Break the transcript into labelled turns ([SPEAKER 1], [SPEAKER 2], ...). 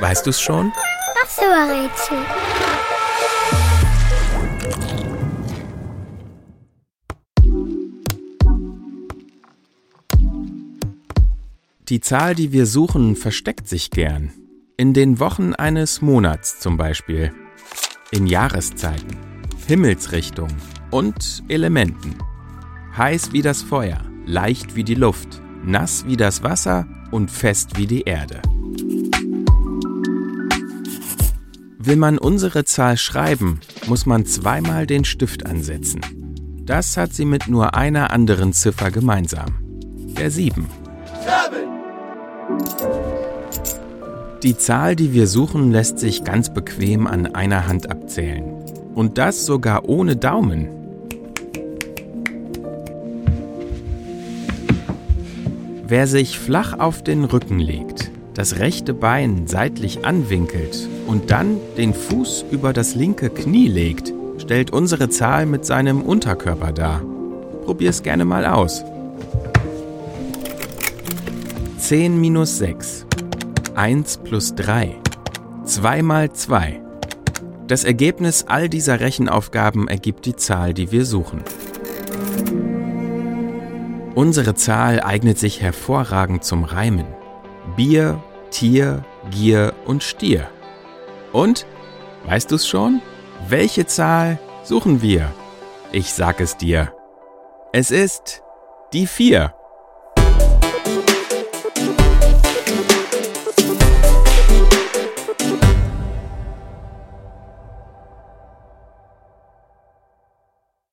[SPEAKER 1] Weißt du's schon?
[SPEAKER 2] Das Rätsel.
[SPEAKER 1] Die Zahl, die wir suchen, versteckt sich gern. In den Wochen eines Monats zum Beispiel. In Jahreszeiten, Himmelsrichtung und Elementen. Heiß wie das Feuer, leicht wie die Luft, nass wie das Wasser und fest wie die Erde. Will man unsere Zahl schreiben, muss man zweimal den Stift ansetzen. Das hat sie mit nur einer anderen Ziffer gemeinsam. Der 7. Die Zahl, die wir suchen, lässt sich ganz bequem an einer Hand abzählen. Und das sogar ohne Daumen. Wer sich flach auf den Rücken legt, das rechte Bein seitlich anwinkelt und dann den Fuß über das linke Knie legt, stellt unsere Zahl mit seinem Unterkörper dar. Probier's gerne mal aus. 10 minus 6. 1 plus 3. 2 mal 2. Das Ergebnis all dieser Rechenaufgaben ergibt die Zahl, die wir suchen. Unsere Zahl eignet sich hervorragend zum Reimen. Bier, Tier, Gier und Stier. Und, weißt du's schon? Welche Zahl suchen wir? Ich sag es dir. Es ist die 4.